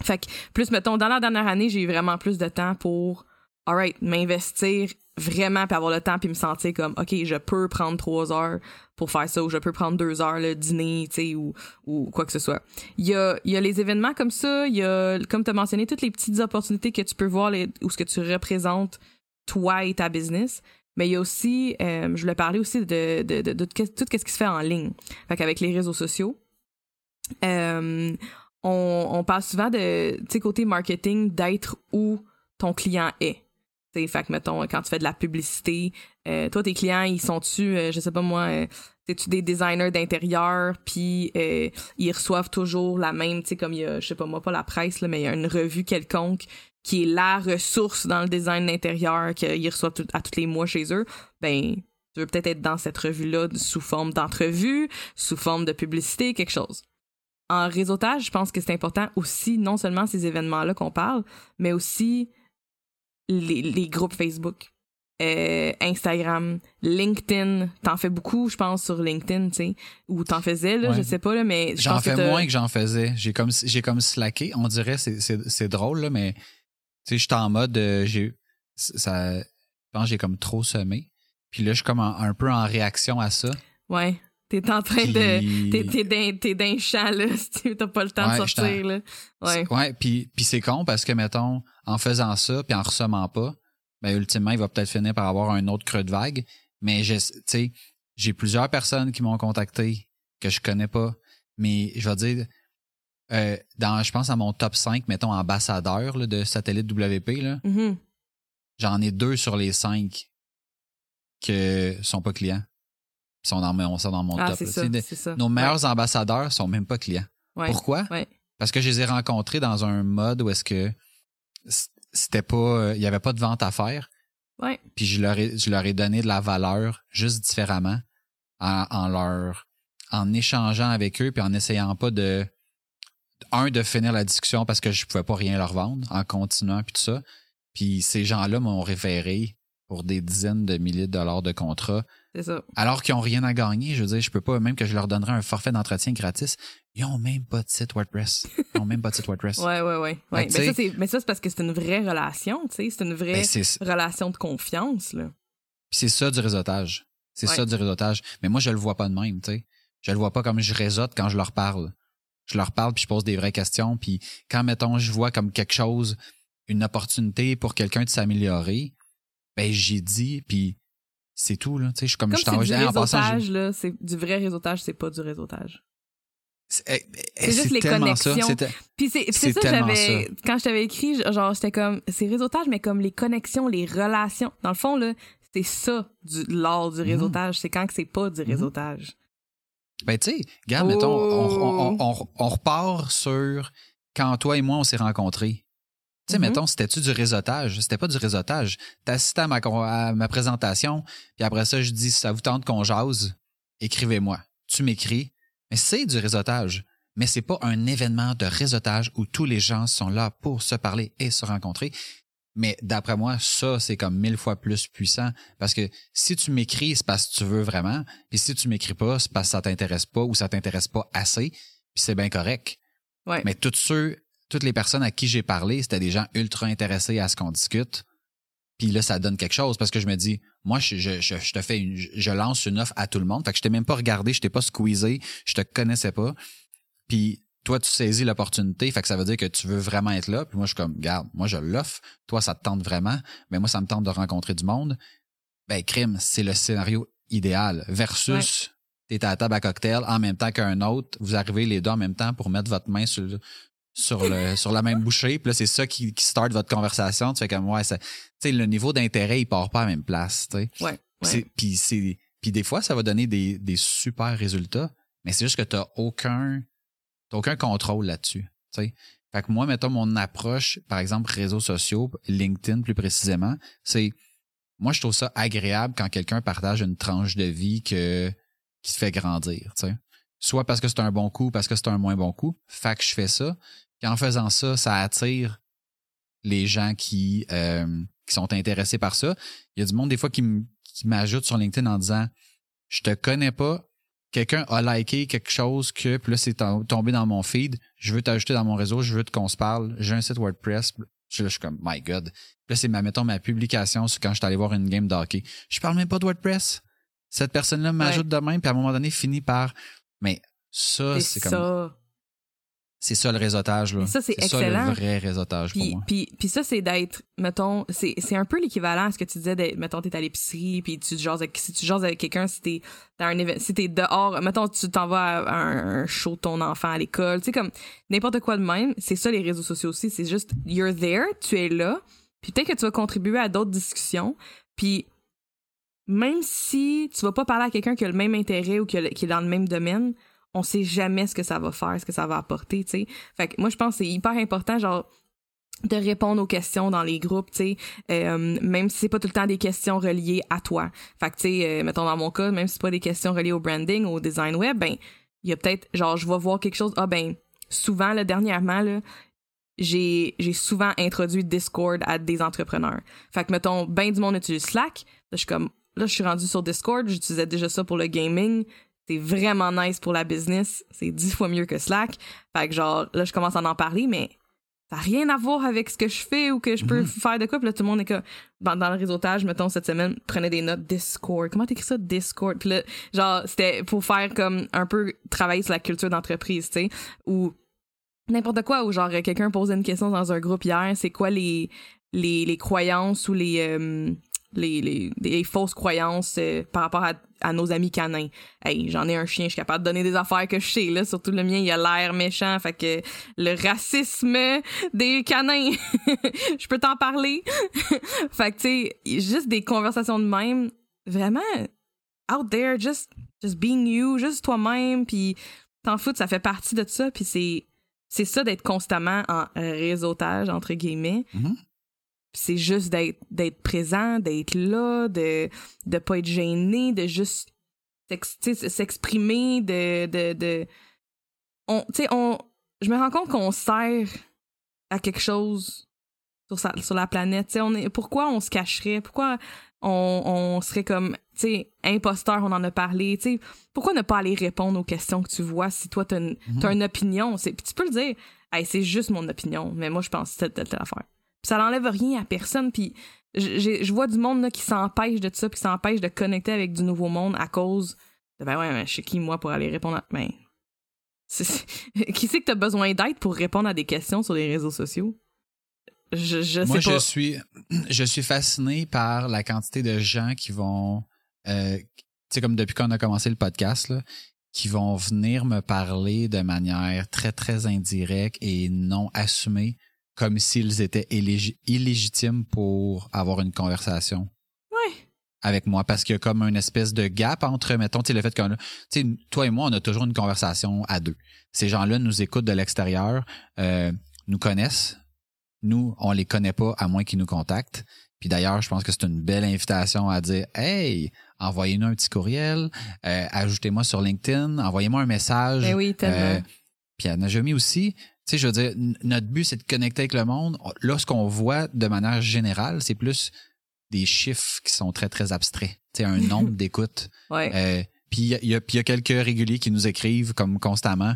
Fait que, plus, mettons, dans la dernière année, j'ai eu vraiment plus de temps pour, alright, m'investir vraiment, puis avoir le temps, puis me sentir comme, OK, je peux prendre trois heures pour faire ça, ou je peux prendre deux heures le dîner, tu sais, ou, ou quoi que ce soit. Il y a, y a les événements comme ça, il y a, comme tu as mentionné, toutes les petites opportunités que tu peux voir les, où ce que tu représentes toi et ta business. Mais il y a aussi, euh, je voulais parler aussi de, de, de, de tout ce qui se fait en ligne. Fait qu'avec les réseaux sociaux, euh, on, on parle souvent de, tu côté marketing, d'être où ton client est. Tu sais, fait que, mettons, quand tu fais de la publicité, euh, toi, tes clients, ils sont-tu, euh, je sais pas moi, euh, t'es-tu des designers d'intérieur, puis euh, ils reçoivent toujours la même, tu sais, comme il y a, je sais pas moi, pas la presse, là, mais il y a une revue quelconque qui est la ressource dans le design d'intérieur qu'ils reçoivent tout- à tous les mois chez eux, ben, tu veux peut-être être dans cette revue-là sous forme d'entrevue, sous forme de publicité, quelque chose. En réseautage, je pense que c'est important aussi, non seulement ces événements-là qu'on parle, mais aussi les, les groupes Facebook, euh, Instagram, LinkedIn. T'en fais beaucoup, je pense, sur LinkedIn, tu sais. Ou t'en faisais, là, Ouais. je sais pas, là, mais je J'en que fais moins que j'en faisais. J'ai comme j'ai comme slacké. On dirait c'est drôle là, mais sais, j'étais en mode euh, j'ai ça. Je pense que j'ai comme trop semé. Puis là, je suis comme en- un peu en réaction à ça. Ouais. T'es en train de... Puis- T'es, t'es d'un, t'es d'un champ, là, si t'as pas le temps Ouais, de sortir, là. Ouais. Ouais, puis puis c'est con parce que mettons en faisant ça puis en ressemant pas, ben ultimement il va peut-être finir par avoir un autre creux de vague. Mais je, tu sais, j'ai plusieurs personnes qui m'ont contacté que je connais pas, mais je vais dire euh, dans je pense à mon top 5 mettons ambassadeur là, de satellite WP là, Mhm. j'en ai deux sur les cinq que sont pas clients. Ils sont dans mon sont dans mon Ah, top. là. ça, de- nos meilleurs ambassadeurs sont même pas clients. Ouais. Pourquoi? Ouais. Parce que je les ai rencontrés dans un mode où est-ce que c'était pas, il y avait pas de vente à faire. Ouais. Puis je leur ai, je leur ai donné de la valeur juste différemment en, en leur, en échangeant avec eux puis en essayant pas de, un de finir la discussion parce que je pouvais pas rien leur vendre en continuant puis tout ça. Puis ces gens-là m'ont référé pour des dizaines de milliers de dollars de contrats C'est ça. alors qu'ils ont rien à gagner. Je veux dire, je peux pas, même que je leur donnerais un forfait d'entretien gratis, ils ont même pas de site WordPress. Ils ont même pas de site WordPress. Ouais, ouais, ouais. Mais, ça, c'est, mais ça, c'est parce que c'est une vraie relation, tu sais. C'est une vraie Ben, relation de confiance, là. Puis c'est ça du réseautage. C'est Ouais. ça du réseautage. Mais moi, je le vois pas de même, tu sais. Je le vois pas comme je réseaute quand je leur parle. Je leur parle puis je pose des vraies questions. Puis quand, mettons, je vois comme quelque chose, une opportunité pour quelqu'un de s'améliorer, ben j'ai dit, puis c'est tout, là. Tu sais, je suis comme, Comme je c'est t'en du je dis, Hey, en passant, là, c'est du vrai réseautage, c'est pas du réseautage. c'est eh, eh, C'est juste les connexions. Puis c'est, ça, tellement j'avais, quand je t'avais écrit, genre, j'étais comme, c'est réseautage, mais comme les connexions, les relations. Dans le fond, là, c'est ça, l'art du Mhm. réseautage. C'est quand que c'est pas du Mhm. réseautage. Ben, tu sais, regarde, mettons, on, Oh. on, on, on repart sur quand toi et moi, on s'est rencontrés. Tu sais, Mhm. mettons, c'était-tu du réseautage? C'était pas du réseautage. T'assistais à ma, à ma présentation, puis après ça, je dis, si ça vous tente qu'on jase, écrivez-moi. Tu m'écris. Mais c'est du réseautage. Mais c'est pas un événement de réseautage où tous les gens sont là pour se parler et se rencontrer. Mais d'après moi, ça, c'est comme mille fois plus puissant. Parce que si tu m'écris, c'est parce que tu veux vraiment. Puis si tu m'écris pas, c'est parce que ça t'intéresse pas ou ça t'intéresse pas assez. Puis c'est bien correct. Ouais. Mais tous ceux, toutes les personnes à qui j'ai parlé, c'était des gens ultra intéressés à ce qu'on discute. Puis là, ça donne quelque chose parce que je me dis, moi, je, je, je, je te fais une, je lance une offre à tout le monde. Fait que je t'ai même pas regardé, je t'ai pas squeezé, je te connaissais pas. Puis toi, tu saisis l'opportunité, fait que ça veut dire que tu veux vraiment être là. Puis moi, je suis comme, garde, moi, je l'offre. Toi, ça te tente vraiment. Mais moi, ça me tente de rencontrer du monde. Ben, crime, c'est le scénario idéal. Versus, t'es à la table à cocktail en même temps qu'un autre. Vous arrivez les deux en même temps pour mettre votre main sur, sur le, sur la même bouchée. Puis là, c'est ça qui, qui start votre conversation. Tu fais comme, ouais, ça, le niveau d'intérêt, il part pas à la même place, tu sais. Ouais. Ouais. Puis c'est puis des fois ça va donner des, des super résultats, mais c'est juste que t'as aucun t'as aucun contrôle là-dessus. Fait que moi, mettons mon approche, par exemple réseaux sociaux, LinkedIn plus précisément, c'est moi je trouve ça agréable quand quelqu'un partage une tranche de vie que qui te fait grandir. Soit parce que c'est un bon coup, parce que c'est un moins bon coup. Fait que je fais ça. Puis en faisant ça, ça attire les gens qui, euh, qui sont intéressés par ça. Il y a du monde des fois qui m'ajoute sur LinkedIn en disant Je te connais pas, quelqu'un a liké quelque chose que, puis là, c'est tom- tombé dans mon feed, je veux t'ajouter dans mon réseau, je veux qu'on se parle, j'ai un site WordPress. Puis là, je suis comme My God. Puis là, c'est ma, mettons, ma publication sur quand je suis allé voir une game de hockey. Je parle même pas de WordPress. Cette personne-là m'ajoute de même, puis à un moment donné, finit par. Mais ça, c'est c'est comme. ça. C'est ça le réseautage, là. Ça, c'est ça excellent. le vrai réseautage pour Puis, moi. puis, puis ça, c'est d'être, mettons, c'est, c'est un peu l'équivalent à ce que tu disais, d'être, mettons, t'es à l'épicerie, puis tu jases avec, si tu jases avec quelqu'un, si t'es dans un événement, si t'es dehors, mettons, tu t'en vas à un, show de ton enfant à l'école, tu sais, comme n'importe quoi de même, c'est ça les réseaux sociaux aussi, c'est juste, you're there, tu es là, puis peut-être que tu vas contribuer à d'autres discussions, puis même si tu vas pas parler à quelqu'un qui a le même intérêt ou qui, a le- qui est dans le même domaine, on sait jamais ce que ça va faire, ce que ça va apporter, tu sais. Fait que moi, je pense que c'est hyper important, genre, de répondre aux questions dans les groupes, tu sais, euh, même si c'est pas tout le temps des questions reliées à toi. Fait que, tu sais, euh, mettons dans mon cas, même si c'est pas des questions reliées au branding, au design web, ben, il y a peut-être, genre, je vais voir quelque chose, ah ben, souvent, là, dernièrement, là, j'ai souvent introduit Discord à des entrepreneurs. Fait que, mettons, ben du monde utilise Slack. Je suis comme, là, je suis rendu sur Discord, j'utilisais déjà ça pour le gaming. C'est vraiment nice pour la business. C'est dix fois mieux que Slack. Fait que, genre, là, je commence à en parler, mais ça n'a rien à voir avec ce que je fais ou que je peux Mhm. faire de quoi. Puis là, tout le monde est comme, dans, dans le réseautage, mettons, cette semaine, prenez des notes Discord. Comment t'écris ça, Discord? Puis là, genre, c'était pour faire comme un peu travailler sur la culture d'entreprise, tu sais, ou n'importe quoi, ou genre, quelqu'un posait une question dans un groupe hier, c'est quoi les, les, les croyances ou les, euh, les, les, fausses croyances euh, par rapport à, nos amis canins. Hey, j'en ai un chien, je suis capable de donner des affaires que je sais, là, surtout le mien, il a l'air méchant, fait le racisme des canins, je peux t'en parler. fait que, tu sais, juste des conversations de même, vraiment, out there, just, just being you, juste toi-même, puis t'en foutre, ça fait partie de ça, puis c'est c'est ça d'être constamment en réseautage, entre guillemets. Mhm. C'est juste d'être d'être présent, d'être là, de de pas être gêné, de juste s'exprimer, de de de on tu sais on je me rends compte qu'on sert à quelque chose sur, sur la planète. on est, pourquoi on se cacherait? Pourquoi on, on serait comme, tu sais, imposteur, on en a parlé. Tu sais, pourquoi ne pas aller répondre aux questions que tu vois si toi, t'as une, mhm. une opinion? Puis tu peux le dire, hey, c'est juste mon opinion, mais moi, je pense telle, telle, telle affaire. Ça n'enlève rien à personne. Puis je vois du monde là, qui s'empêche de ça, puis qui s'empêche de connecter avec du nouveau monde à cause de, ben ouais, mais je sais qui, moi, pour aller répondre à. Ben, qui c'est que t'as besoin d'aide pour répondre à des questions sur les réseaux sociaux? Je, je Moi, je suis, je suis fasciné par la quantité de gens qui vont, euh, tu sais, comme depuis qu'on a commencé le podcast, là, qui vont venir me parler de manière très, très indirecte et non assumée, comme s'ils étaient illégitimes pour avoir une conversation. Avec moi, parce qu'il y a comme une espèce de gap entre, mettons, le fait qu'on tu sais, toi et moi, on a toujours une conversation à deux. Ces gens-là nous écoutent de l'extérieur, euh, nous connaissent, nous, on les connaît pas à moins qu'ils nous contactent. Puis d'ailleurs, je pense que c'est une belle invitation à dire Hey, envoyez-nous un petit courriel, euh, ajoutez-moi sur LinkedIn, envoyez-moi un message. Ben oui, tellement. Euh, puis à Najami aussi, sais, je veux dire, notre but, c'est de connecter avec le monde. Là, ce qu'on voit de manière générale, c'est plus des chiffres qui sont très, très abstraits. Tu sais, un nombre d'écoutes. Ouais. Euh, puis il y, y, a quelques réguliers qui nous écrivent comme constamment.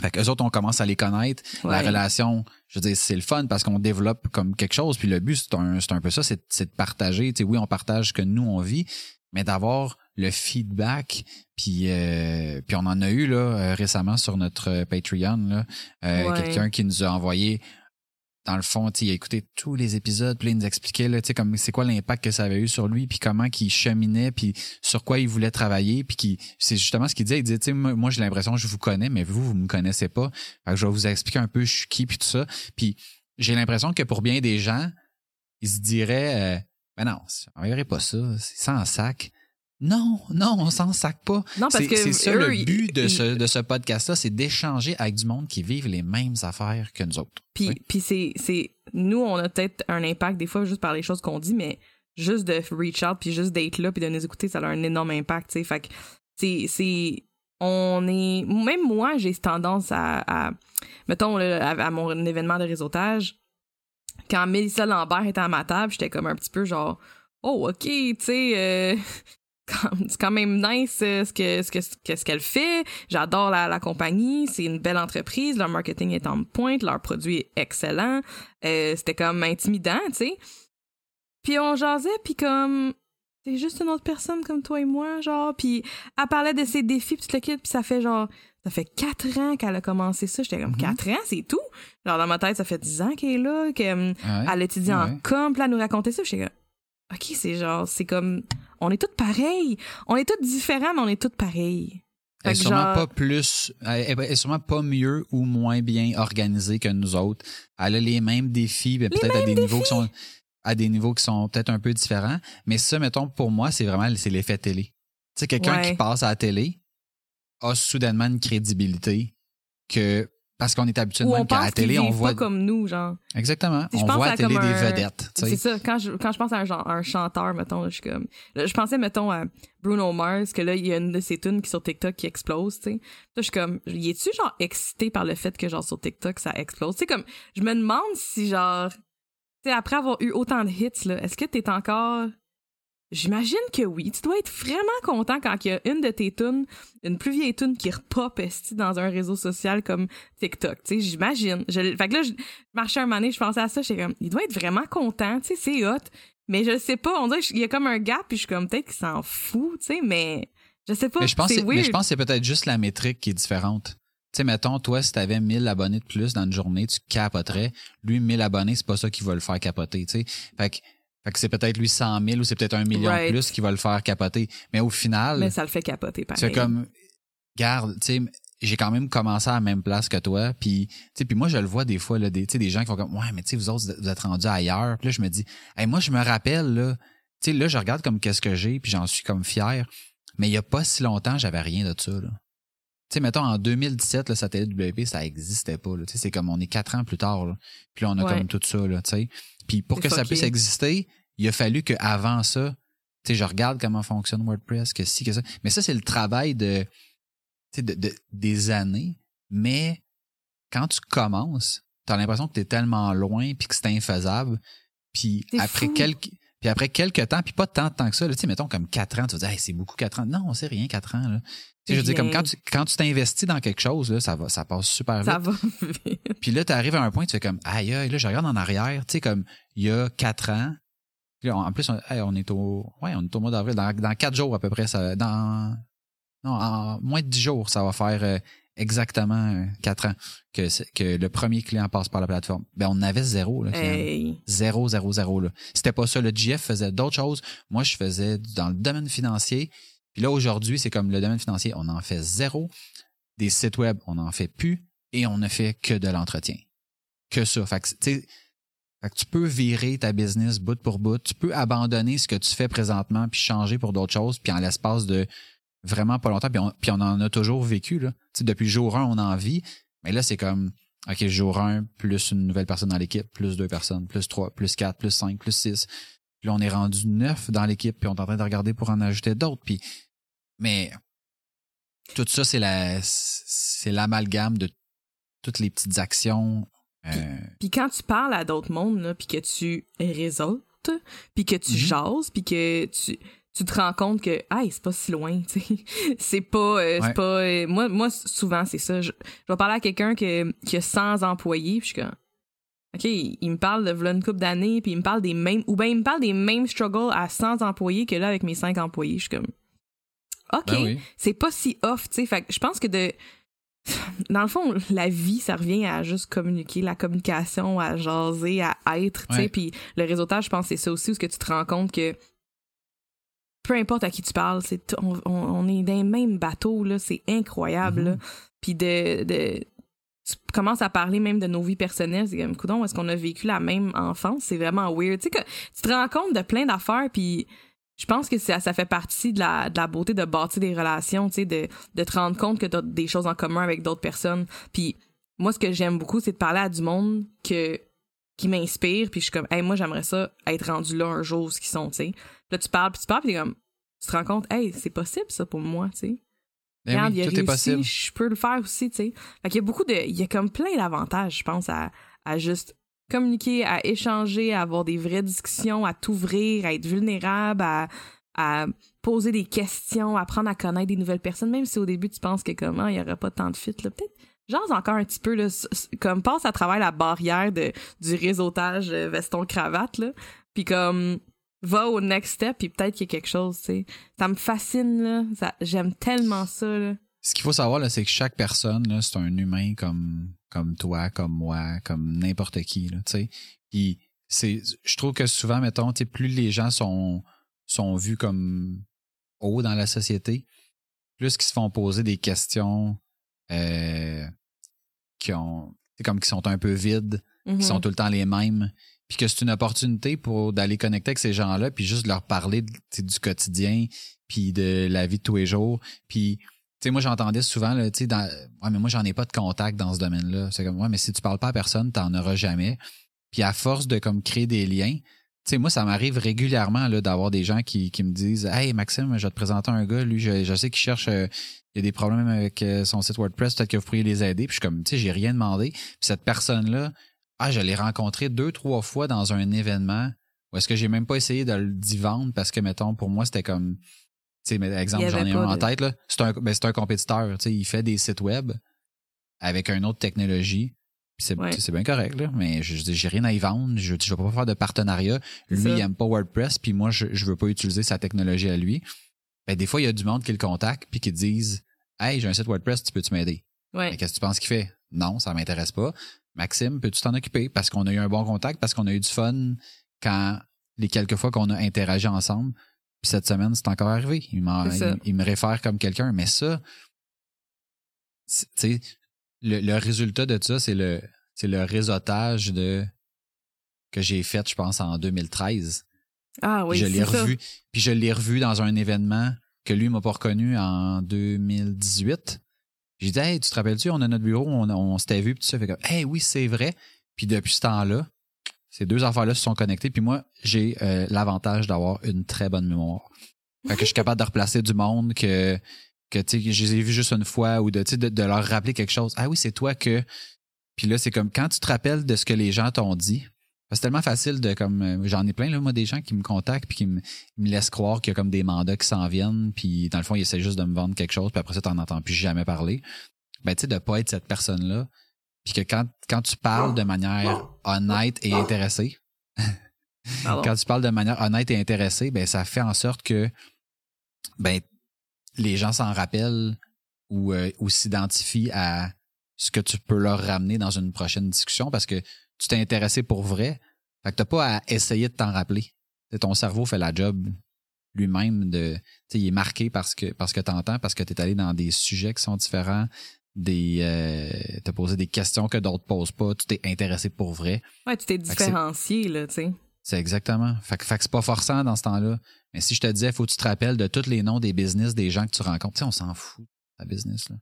Fait qu'eux autres, on commence à les connaître. La relation, je veux dire, c'est le fun parce qu'on développe comme quelque chose. Puis le but, c'est un, c'est un peu ça, c'est, c'est de partager. Tu sais, oui, on partage ce que nous, on vit, mais d'avoir le feedback. Puis, euh, puis on en a eu là euh, récemment sur notre Patreon, là, euh, quelqu'un qui nous a envoyé dans le fond, il a écouté tous les épisodes, puis il nous expliquait là, comme c'est quoi l'impact que ça avait eu sur lui, puis comment qu'il cheminait, puis sur quoi il voulait travailler, puis qui c'est justement ce qu'il disait. Il disait, moi, j'ai l'impression que je vous connais, mais vous, vous me connaissez pas. Fait je vais vous expliquer un peu je suis qui, puis tout ça. Puis j'ai l'impression que pour bien des gens, ils se diraient, euh, ben non, on verrait pas ça, c'est sans sac. Non, non, on s'en sac pas. Non, parce que c'est ça le but de ce de ce podcast-là, c'est d'échanger avec du monde qui vivent les mêmes affaires que nous autres. Puis, puis c'est c'est nous, on a peut-être un impact des fois juste par les choses qu'on dit, mais juste de reach out puis juste d'être là puis de nous écouter, ça a un énorme impact. sais. Fait que c'est c'est on est même moi j'ai tendance à, à mettons à, mon événement de réseautage quand Mélissa Lambert était à ma table, j'étais comme un petit peu genre oh ok tu sais euh, c'est quand même nice euh, ce que ce que ce qu'elle fait. J'adore la, la compagnie, c'est une belle entreprise, leur marketing est en pointe, leur produit est excellent. Euh, c'était comme intimidant, tu sais. Puis on jasait, puis comme c'est juste une autre personne comme toi et moi, genre. Puis elle parlait de ses défis, puis le kit, puis ça fait genre ça fait quatre ans qu'elle a commencé ça. J'étais comme mm-hmm. quatre ans, c'est tout? Genre dans ma tête, ça fait dix ans qu'elle est là, qu'elle ah étudie en com, puis elle nous racontait ça. J'étais comme OK, c'est genre, c'est comme, on est toutes pareilles. On est toutes différents, mais on est toutes pareilles. Elle est sûrement pas plus, elle est sûrement pas mieux ou moins bien organisée que nous autres. Elle a les mêmes défis, mais peut-être à des niveaux qui sont, à des niveaux qui sont peut-être un peu différents. Mais ça, mettons, pour moi, c'est vraiment, c'est l'effet télé. Tu sais, quelqu'un qui passe à la télé a soudainement une crédibilité que parce qu'on est habitué de même qu'à la télé, on voit. pas comme nous, genre. Exactement. on voit à la télé des vedettes. C'est ça. Quand je, quand je pense à un, genre, un chanteur, mettons, je suis comme. je pensais, mettons, à Bruno Mars, que là, il y a une de ses tunes qui sur TikTok qui explose, tu sais. Je suis comme. Y es-tu, genre, excité par le fait que, genre, sur TikTok, ça explose? Tu sais, comme. Je me demande si, genre. Tu sais, après avoir eu autant de hits, là, est-ce que t'es encore J'imagine que oui. Tu dois être vraiment content quand il y a une de tes tunes, une plus vieille tune qui repop dans un réseau social comme TikTok. Tu sais, j'imagine. Je, fait que là, je marchais un moment je pensais à ça, j'étais comme, il doit être vraiment content, tu sais, c'est hot. Mais je sais pas, on dirait qu'il y a comme un gap, puis je suis comme, peut-être qu'il s'en fout, tu sais, mais je sais pas. Mais je pense, mais je pense que c'est peut-être juste la métrique qui est différente. Tu sais, mettons, toi, si t'avais 1000 abonnés de plus dans une journée, tu capoterais. Lui, 1000 abonnés, c'est pas ça qui va le faire capoter, tu sais. Fait que fait que c'est peut-être lui 100 000 ou c'est peut-être un million de plus qui va le faire capoter. Mais au final. Mais ça le fait capoter, pareil. C'est comme, garde, tu sais, j'ai quand même commencé à la même place que toi. Puis, tu sais, puis moi, je le vois des fois, là, des, des gens qui font comme, ouais, mais tu sais, vous autres, vous êtes rendus ailleurs. Puis là, je me dis, hey, moi, je me rappelle, là, tu sais, là, je regarde comme qu'est-ce que j'ai, puis j'en suis comme fier. Mais il y a pas si longtemps, j'avais rien de ça, là. sais, mettons, en 2017, le satellite WP, ça existait pas. Tu sais, c'est comme on est quatre ans plus tard. Là. Puis là, on a Ouais. comme tout ça, là, tu sais. Puis pour que ça puisse exister, il a fallu qu'avant ça, tu sais, je regarde comment fonctionne WordPress, que si, que ça. Mais ça, c'est le travail de, tu sais, de, de- des années. Mais quand tu commences, t'as l'impression que t'es tellement loin puis que c'est infaisable. Puis après fou. quelques puis après quelques temps, puis pas tant de temps que ça, là, tu sais, mettons comme quatre ans, tu vas dire, Hey, c'est beaucoup quatre ans. Non, c'est rien, quatre ans. Là. Tu sais, je veux dire, comme quand tu quand tu t'investis dans quelque chose, là, ça va, ça passe super vite. Ça va vite. Puis là, tu arrives à un point, tu fais comme, aïe, aïe, là, je regarde en arrière, tu sais, comme, il y a quatre ans. Puis là, en plus, on, hey, on est au, ouais, on est au mois d'avril. Dans, dans quatre jours, à peu près, ça, dans, non, en moins de dix jours, ça va faire euh, exactement euh, quatre ans que, le premier client passe par la plateforme. Ben, on avait zéro, là. Hey. Zéro, zéro, zéro, là. C'était pas ça. Le GF faisait d'autres choses. Moi, je faisais dans le domaine financier. Puis là, aujourd'hui, c'est comme le domaine financier, on en fait zéro. Des sites web, on n'en fait plus. Et on ne fait que de l'entretien. Que ça. Fait que, tu sais, fait que tu peux virer ta business bout pour bout. Tu peux abandonner ce que tu fais présentement puis changer pour d'autres choses. Puis en l'espace de vraiment pas longtemps. Puis on, puis on en a toujours vécu, là. Tu sais, depuis jour 1, on en vit. Mais là, c'est comme, OK, jour 1, plus une nouvelle personne dans l'équipe, plus deux personnes, plus trois, plus quatre, plus cinq, plus six. Puis là, on est rendu neuf dans l'équipe, puis on est en train de regarder pour en ajouter d'autres. Puis, mais tout ça, c'est la, c'est l'amalgame de toutes les petites actions. euh, Puis quand tu parles à d'autres mondes, là, puis que tu réseautes, puis que tu Mhm. jases, puis que tu, tu te rends compte que, hey, c'est pas si loin, tu sais. C'est pas, euh, c'est pas, euh, moi, moi, souvent, c'est ça. Je, je vais parler à quelqu'un que- qui a 100 employés, puis je suis comme, OK, il, il me parle de v'là une couple d'années, puis il me parle des mêmes, ou bien il me parle des mêmes struggles à 100 employés que là, avec mes 5 employés. Je suis comme, OK, ben oui. c'est pas si off, tu sais. Fait que je pense que de. Dans le fond, la vie, ça revient à juste communiquer, la communication, à jaser, à être, tu sais. Puis le réseautage, je pense que c'est ça aussi, où ce que tu te rends compte que peu importe à qui tu parles, c'est on, est dans les mêmes bateaux, là. C'est incroyable, là. Puis de, de. Tu commences à parler même de nos vies personnelles. C'est comme, coudon, est-ce qu'on a vécu la même enfance? C'est vraiment weird. Tu sais, que tu te rends compte de plein d'affaires, puis je pense que ça, ça fait partie de la, de la beauté de bâtir des relations, tu sais, de, de te rendre compte que tu as des choses en commun avec d'autres personnes. Puis moi, ce que j'aime beaucoup, c'est de parler à du monde que, qui m'inspire, puis je suis comme, hey, moi, j'aimerais ça être rendu là un jour, ce qu'ils sont, tu sais. Là, tu parles, puis tu parles, puis t'es comme, tu te rends compte, hey, c'est possible, ça, pour moi, tu sais. Ben Regarde, oui, il a tout est réussi, possible. je peux le faire aussi, tu sais. Fait qu'il y a beaucoup de. Il y a comme plein d'avantages, je pense, à, à juste communiquer, à échanger, à avoir des vraies discussions, à t'ouvrir, à être vulnérable, à, à poser des questions, à apprendre à connaître des nouvelles personnes, même si au début tu penses que comment il y aurait pas tant de fit, là. Peut-être. Genre encore un petit peu, là, comme passe à travers la barrière de, du réseautage euh, veston-cravate, là. Puis comme, va au next step, puis peut-être qu'il y a quelque chose, tu sais. Ça me fascine, là. Ça- J'aime tellement ça, là. Ce qu'il faut savoir, là, c'est que chaque personne, là, c'est un humain comme, comme toi, comme moi, comme n'importe qui, là, tu sais. Puis, c'est, je trouve que souvent, mettons, tu sais, plus les gens sont, sont vus comme hauts dans la société, plus qu'ils se font poser des questions, euh, qui ont, c'est comme qui sont un peu vides, qui sont tout le temps les mêmes, puis que c'est une opportunité pour d'aller connecter avec ces gens-là, puis juste leur parler du quotidien, puis de la vie de tous les jours, puis tu sais moi j'entendais souvent là, tu sais dans ouais mais moi j'en ai pas de contact dans ce domaine-là, c'est comme ouais mais si tu parles pas à personne, t'en auras jamais. Puis à force de comme créer des liens, tu sais moi ça m'arrive régulièrement là d'avoir des gens qui, qui me disent "Hey Maxime, je vais te présenter un gars, lui je, je sais qu'il cherche euh, il y a des problèmes avec euh, son site WordPress, peut-être que vous pourriez les aider." Puis je suis comme tu sais j'ai rien demandé. Puis cette personne-là ah, je l'ai rencontré deux, trois fois dans un événement où est-ce que j'ai même pas essayé de le d'y vendre parce que, mettons, pour moi, c'était comme, tu sais, exemple, j'en ai un en tête, là. C'est un, ben, un compétiteur, tu sais, il fait des sites web avec une autre technologie. C'est Ouais. bien correct, là, mais je je dis, j'ai rien à y vendre, je, je vais pas faire de partenariat. Lui, il aime pas WordPress, puis moi, je, je veux pas utiliser sa technologie à lui. Ben, des fois, il y a du monde qui le contacte puis qui disent, hey, j'ai un site WordPress, tu peux-tu m'aider? Ouais. Qu'est-ce que tu penses qu'il fait? Non, ça m'intéresse pas. Maxime, peux-tu t'en occuper? Parce qu'on a eu un bon contact, parce qu'on a eu du fun quand les quelques fois qu'on a interagi ensemble. Puis cette semaine, c'est encore arrivé. Il, me réfère comme quelqu'un. Mais ça, c'est- tu sais, le, le résultat de ça, c'est le, c'est le réseautage de que j'ai fait, je pense, en 2013. Ah oui, je l'ai revu. Puis je l'ai revu dans un événement que lui m'a pas reconnu en 2018. J'ai dit, hey, tu te rappelles-tu, on a notre bureau, on, on s'était vu, puis tout ça. Fait comme, hey, oui, c'est vrai. Puis depuis ce temps-là, ces deux affaires-là se sont connectées. Puis moi, j'ai euh, l'avantage d'avoir une très bonne mémoire. Fait que je suis capable de replacer du monde que, que tu sais, je les ai vus juste une fois ou de, de, de leur rappeler quelque chose. Ah oui, c'est toi que. Puis là, c'est comme quand tu te rappelles de ce que les gens t'ont dit. C'est tellement facile de comme euh, j'en ai plein là moi des gens qui me contactent puis qui me, laissent croire qu'il y a comme des mandats qui s'en viennent puis dans le fond ils essaient juste de me vendre quelque chose puis après ça t'en entends plus jamais parler. Ben tu sais de pas être cette personne là puis que quand quand tu parles de manière honnête et intéressée quand tu parles de manière honnête et intéressée, ben ça fait en sorte que ben les gens s'en rappellent ou, euh, ou s'identifient à ce que tu peux leur ramener dans une prochaine discussion parce que tu t'es intéressé pour vrai. Fait que t'as pas à essayer de t'en rappeler. T'sais, ton cerveau fait la job lui-même de t'sais, il est marqué parce que parce que t'entends parce que t'es allé dans des sujets qui sont différents des euh, t'as posé des questions que d'autres posent pas tu t'es intéressé pour vrai Ouais, tu t'es différencié, là, tu sais. c'est exactement. Fait que, fait que c'est pas forçant dans ce temps-là. Mais si je te disais, faut que tu te rappelles de tous les noms des business des gens que tu rencontres. Tu sais, on s'en fout de la business, là.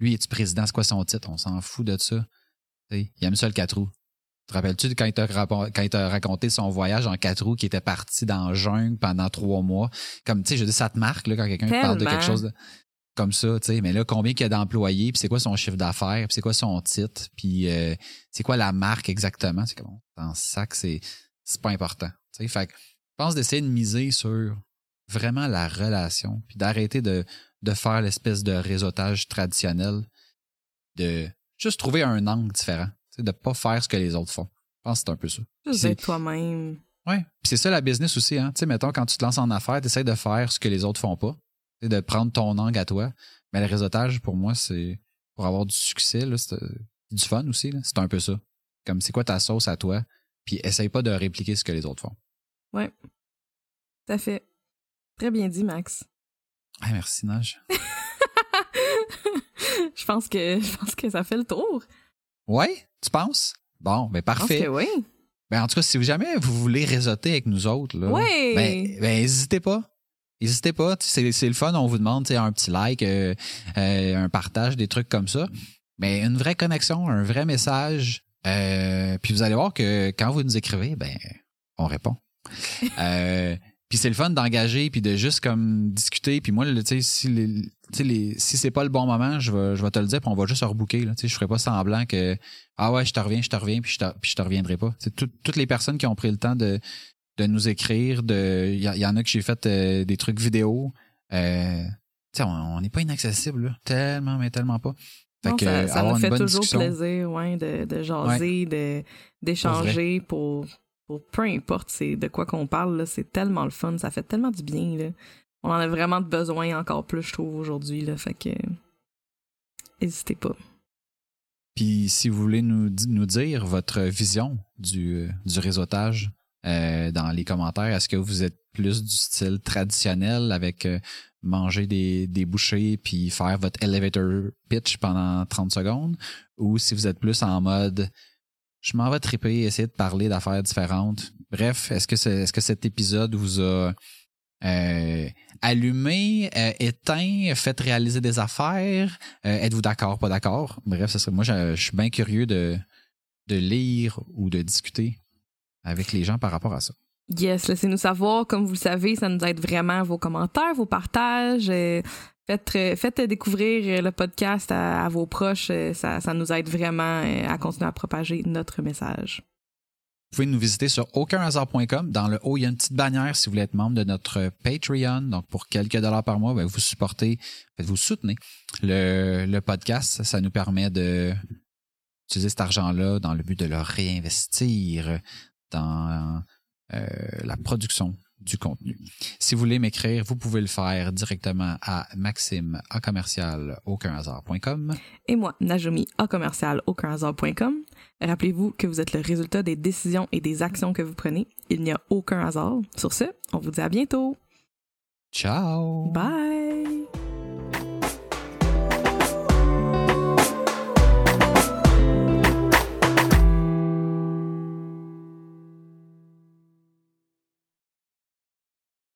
Lui, est-tu président? C'est quoi son titre? On s'en fout de ça. Tu sais, il aime ça le quatre roues. Te rappelles-tu quand il t'a il raconté son voyage en quatre roues qui était parti dans le jungle pendant trois mois? Comme, tu sais, je dis, ça te marque, là, quand quelqu'un parle de quelque chose de- comme ça, tu sais. Mais là, combien qu'il y a d'employés? Puis c'est quoi son chiffre d'affaires? Puis c'est quoi son titre? Puis euh, c'est quoi la marque exactement? C'est comme, dans sac, c'est c'est pas important. Tu sais, fait que je pense d'essayer de miser sur vraiment la relation, puis d'arrêter de, de faire l'espèce de réseautage traditionnel, de juste trouver un angle différent, de pas faire ce que les autres font. Je pense que c'est un peu ça. Juste toi-même. Ouais. Puis c'est ça la business aussi, hein. Tu sais, mettons, quand tu te lances en affaires, tu essaies de faire ce que les autres font pas. De prendre ton angle à toi. Mais le réseautage, pour moi, c'est pour avoir du succès, là, c'est euh, du fun aussi. C'est un peu ça. Comme c'est quoi ta sauce à toi? Puis essaye pas de répliquer ce que les autres font. Ouais. Tout à fait. Très bien dit, Max. Ah, merci, Nage. je pense que je pense que ça fait le tour. Ouais, tu penses? Bon, ben Je pense parfait. que oui. Ben en tout cas, si vous jamais vous voulez réseauter avec nous autres, là, ben, ben n'hésitez pas. N'hésitez pas. C'est, c'est le fun, on vous demande un petit like, euh, euh, un partage, des trucs comme ça. Mais une vraie connexion, un vrai message. euh, puis vous allez voir que quand vous nous écrivez, ben on répond. Puis c'est le fun d'engager puis de juste comme discuter. Puis moi tu sais si les, tu sais, les si c'est pas le bon moment je vais je vais te le dire puis on va juste rebooker là. Tu sais je ferai pas semblant que ah ouais je te reviens je te reviens puis je te, puis je te reviendrai pas. C'est tout- toutes les personnes qui ont pris le temps de de nous écrire de il y, y en a que j'ai fait euh, des trucs vidéo euh, tu sais on n'est pas inaccessible là, tellement mais tellement pas. Fait Non, que ça, ça nous fait toujours discussion. plaisir, ouais, de, de jaser, de d'échanger pour, peu importe c'est de quoi qu'on parle, c'est tellement le fun, ça fait tellement du bien. Là. On en a vraiment besoin encore plus, je trouve, aujourd'hui. Fait que n'hésitez pas. Puis si vous voulez nous, nous dire votre vision du, du réseautage euh, dans les commentaires, est-ce que vous êtes plus du style traditionnel avec euh, manger des, des bouchées puis faire votre elevator pitch pendant 30 secondes? Ou si vous êtes plus en mode je m'en vais triper, essayer de parler d'affaires différentes. Bref, est-ce que, c'est- est-ce que cet épisode vous a euh, allumé, euh, éteint, fait réaliser des affaires? Euh, Êtes-vous d'accord, pas d'accord? Bref, ça serait, moi, je, suis bien curieux de, de lire ou de discuter avec les gens par rapport à ça. Yes, laissez-nous savoir. Comme vous le savez, ça nous aide vraiment vos commentaires, vos partages. Faites, euh, faites découvrir euh, le podcast à, vos proches. euh, Ça, nous aide vraiment à continuer à propager notre message. Vous pouvez nous visiter sur aucunhasard.com. Dans le haut, il y a une petite bannière si vous voulez être membre de notre Patreon. Donc, pour quelques dollars par mois, ben, vous supportez, vous soutenez le, podcast. Ça nous permet de utiliser cet argent-là dans le but de le réinvestir dans la production du contenu. Si vous voulez m'écrire, vous pouvez le faire directement à maxime à commercial aucunhasard.com. Et moi, Najumi, à commercial aucunhasard.com. Rappelez-vous que vous êtes le résultat des décisions et des actions que vous prenez. Il n'y a aucun hasard. Sur ce, on vous dit à bientôt. Ciao! Bye!